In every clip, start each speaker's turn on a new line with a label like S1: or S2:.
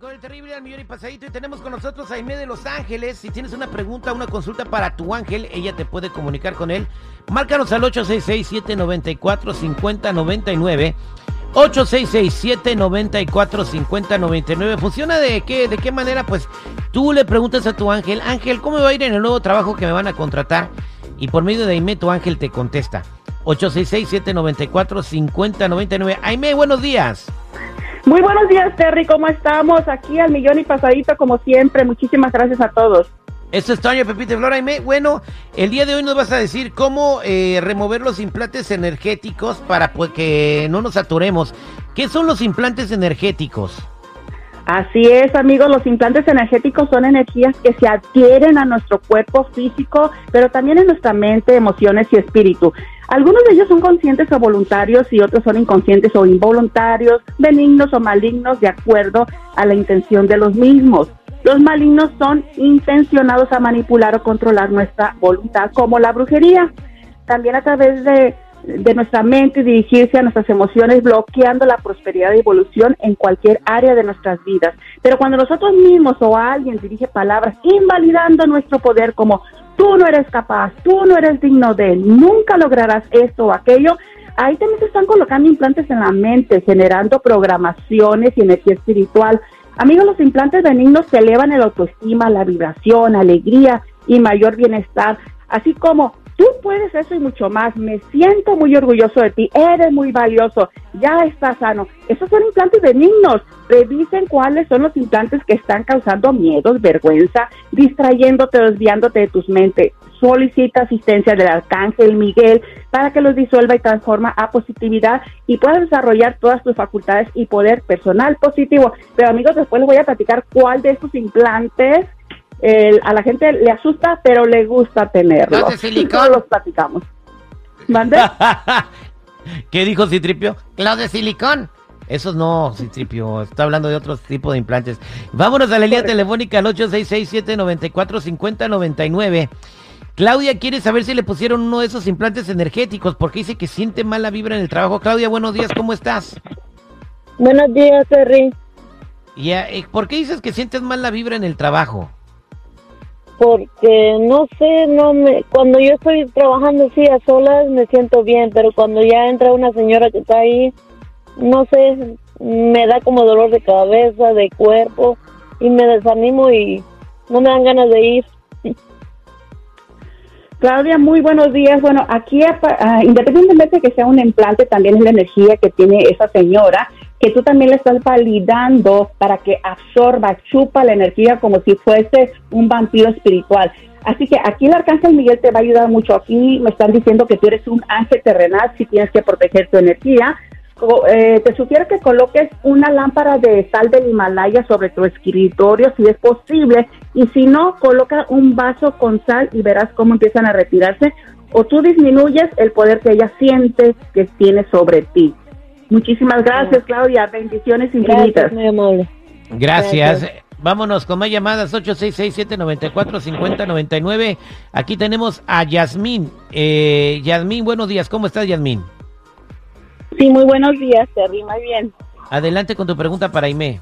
S1: Con el terrible al y pasadito y tenemos con nosotros a Aime de Los Ángeles. Si tienes una pregunta, una consulta para tu ángel, ella te puede comunicar con él. Márcanos al 866-794-5099. 866-794-5099. Funciona de qué, de qué manera, pues tú le preguntas a tu ángel, Ángel, ¿cómo va a ir en el nuevo trabajo que me van a contratar? Y por medio de Aime, tu ángel te contesta. 866-794-5099. Aime, buenos días.
S2: Muy buenos días, Terry. ¿Cómo estamos? Aquí al millón y pasadito, como siempre. Muchísimas gracias a todos.
S1: Esto es Toño Pepita y Flora Aime. Bueno, el día de hoy nos vas a decir cómo eh, remover los implantes energéticos para pues, que no nos saturemos. ¿Qué son los implantes energéticos?
S2: Así es, amigos, los implantes energéticos son energías que se adquieren a nuestro cuerpo físico, pero también en nuestra mente, emociones y espíritu. Algunos de ellos son conscientes o voluntarios y otros son inconscientes o involuntarios, benignos o malignos, de acuerdo a la intención de los mismos. Los malignos son intencionados a manipular o controlar nuestra voluntad, como la brujería. También a través de, de nuestra mente y dirigirse a nuestras emociones, bloqueando la prosperidad y evolución en cualquier área de nuestras vidas. Pero cuando nosotros mismos o alguien dirige palabras invalidando nuestro poder como tú no eres capaz, tú no eres digno de, nunca lograrás esto o aquello, ahí también se están colocando implantes en la mente, generando programaciones y energía espiritual. Amigos, los implantes benignos te elevan el autoestima, la vibración, alegría y mayor bienestar, así como tú puedes eso y mucho más. Me siento muy orgulloso de ti, eres muy valioso, ya estás sano. Esos son implantes benignos. Revisen cuáles son los implantes que están causando miedos, vergüenza, distrayéndote, desviándote de tus mentes. Solicita asistencia del arcángel Miguel para que los disuelva y transforma a positividad y puedas desarrollar todas tus facultades y poder personal positivo. Pero amigos, después les voy a platicar cuál de estos implantes el- a la gente le asusta, pero le gusta tenerlos.
S1: Los de silicón.
S2: Todos los platicamos. ¿Mande?
S1: ¿Qué dijo Citripio? Los de silicón. Esos no, Citripio. Está hablando de otros tipos de implantes. Vámonos a la línea telefónica al 866-794-5099. Claudia quiere saber si le pusieron uno de esos implantes energéticos porque dice que siente mala vibra en el trabajo. Claudia, buenos días, ¿cómo estás?
S3: Buenos días, Terry.
S1: Ya, eh, ¿Por qué dices que sientes mala vibra en el trabajo?
S3: Porque no sé, no me, cuando yo estoy trabajando así a solas me siento bien, pero cuando ya entra una señora que está ahí, no sé, me da como dolor de cabeza, de cuerpo y me desanimo y no me dan ganas de ir.
S2: Claudia, muy buenos días. Bueno, aquí, ah, independientemente de que sea un implante, también es la energía que tiene esa señora, que tú también le estás validando para que absorba, chupa la energía como si fuese un vampiro espiritual. Así que aquí el arcángel Miguel te va a ayudar mucho. Aquí me están diciendo que tú eres un ángel terrenal, si tienes que proteger tu energía. Eh, te sugiero que coloques una lámpara de sal del Himalaya sobre tu escritorio si es posible y si no, coloca un vaso con sal y verás cómo empiezan a retirarse o tú disminuyes el poder que ella siente que tiene sobre ti. Muchísimas gracias, Claudia. Bendiciones infinitas.
S3: Gracias, muy amable.
S1: Gracias.
S3: Gracias.
S1: Vámonos con más llamadas 866-794-5099. Aquí tenemos a Yasmín. Eh, Yasmín, buenos días. ¿Cómo estás, Yasmín?
S2: Sí, muy buenos días, Terry. Muy bien.
S1: Adelante con tu pregunta para Aime.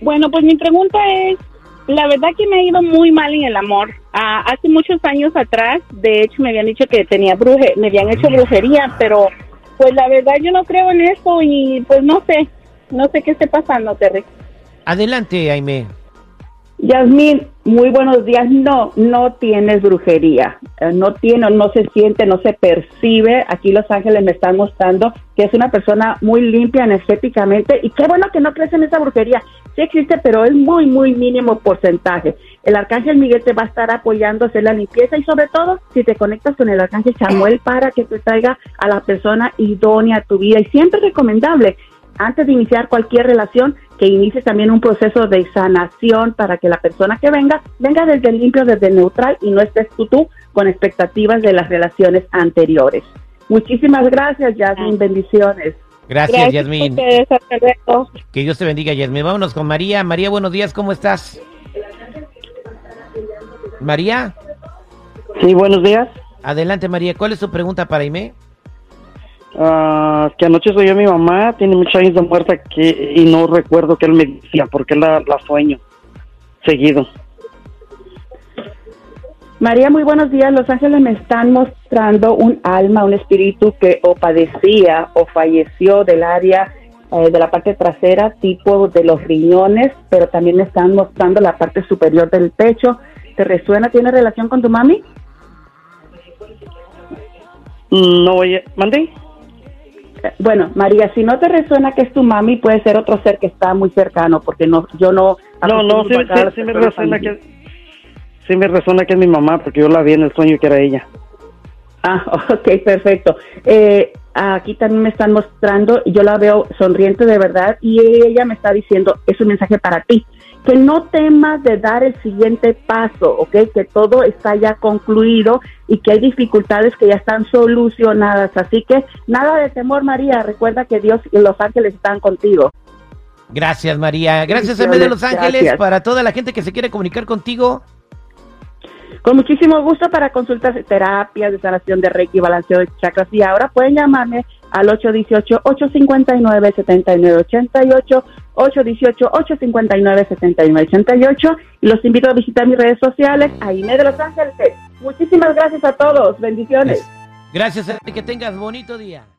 S2: Bueno, pues mi pregunta es, la verdad que me ha ido muy mal en el amor. Ah, hace muchos años atrás, de hecho, me habían dicho que tenía bruje, me habían hecho brujería, pero pues la verdad yo no creo en eso y pues no sé, no sé qué esté pasando, Terry.
S1: Adelante, Aime.
S2: Yasmín, muy buenos días. No, no tienes brujería. Eh, No tiene, no se siente, no se percibe. Aquí Los Ángeles me están mostrando que es una persona muy limpia energéticamente y qué bueno que no crees en esa brujería. Sí existe, pero es muy, muy mínimo porcentaje. El arcángel Miguel te va a estar apoyando a hacer la limpieza y sobre todo si te conectas con el arcángel Samuel para que te traiga a la persona idónea a tu vida. Y siempre es recomendable, antes de iniciar cualquier relación, que inicies también un proceso de sanación para que la persona que venga, venga desde el limpio, desde el neutral y no estés tú, tú con expectativas de las relaciones anteriores. Muchísimas gracias, Jasmine. Bendiciones.
S1: Gracias, Yasmin. Que Dios te bendiga, Yasmin. Vámonos con María. María, buenos días, ¿cómo estás? María.
S4: Sí, buenos días.
S1: Adelante, María. ¿Cuál es tu pregunta para Ime?
S4: Ah, que anoche soy yo mi mamá, tiene muchos años de muerta que, y no recuerdo que él me decía, porque la, la sueño seguido.
S2: María, muy buenos días. Los ángeles me están mostrando un alma, un espíritu que o padecía o falleció del área eh, de la parte trasera, tipo de los riñones, pero también me están mostrando la parte superior del pecho. ¿Te resuena? ¿Tiene relación con tu mami?
S4: No, oye, ¿mandé?
S2: Eh, Bueno, María, si no te resuena que es tu mami, puede ser otro ser que está muy cercano, porque no, yo no.
S4: No, no, sí,
S2: a
S4: me resuena que sí me resuena que es mi mamá, porque yo la vi en el sueño que era ella.
S2: Ah, ok, perfecto. Eh, aquí también me están mostrando, yo la veo sonriente de verdad, y ella me está diciendo, es un mensaje para ti, que no temas de dar el siguiente paso, ok, que todo está ya concluido y que hay dificultades que ya están solucionadas. Así que nada de temor, María, recuerda que Dios y los ángeles están contigo.
S1: Gracias, María. Gracias, M de Los Ángeles,
S2: gracias.
S1: para toda la gente que se quiere comunicar contigo.
S2: Con muchísimo gusto para consultas de terapias, de sanación de Reiki, balanceo de chakras. Y ahora pueden llamarme al 818-859-7988, 818-859-7988. Y los invito a visitar mis redes sociales, Aime de Los Ángeles. Muchísimas gracias a todos. Bendiciones.
S1: Gracias, que tengas bonito día.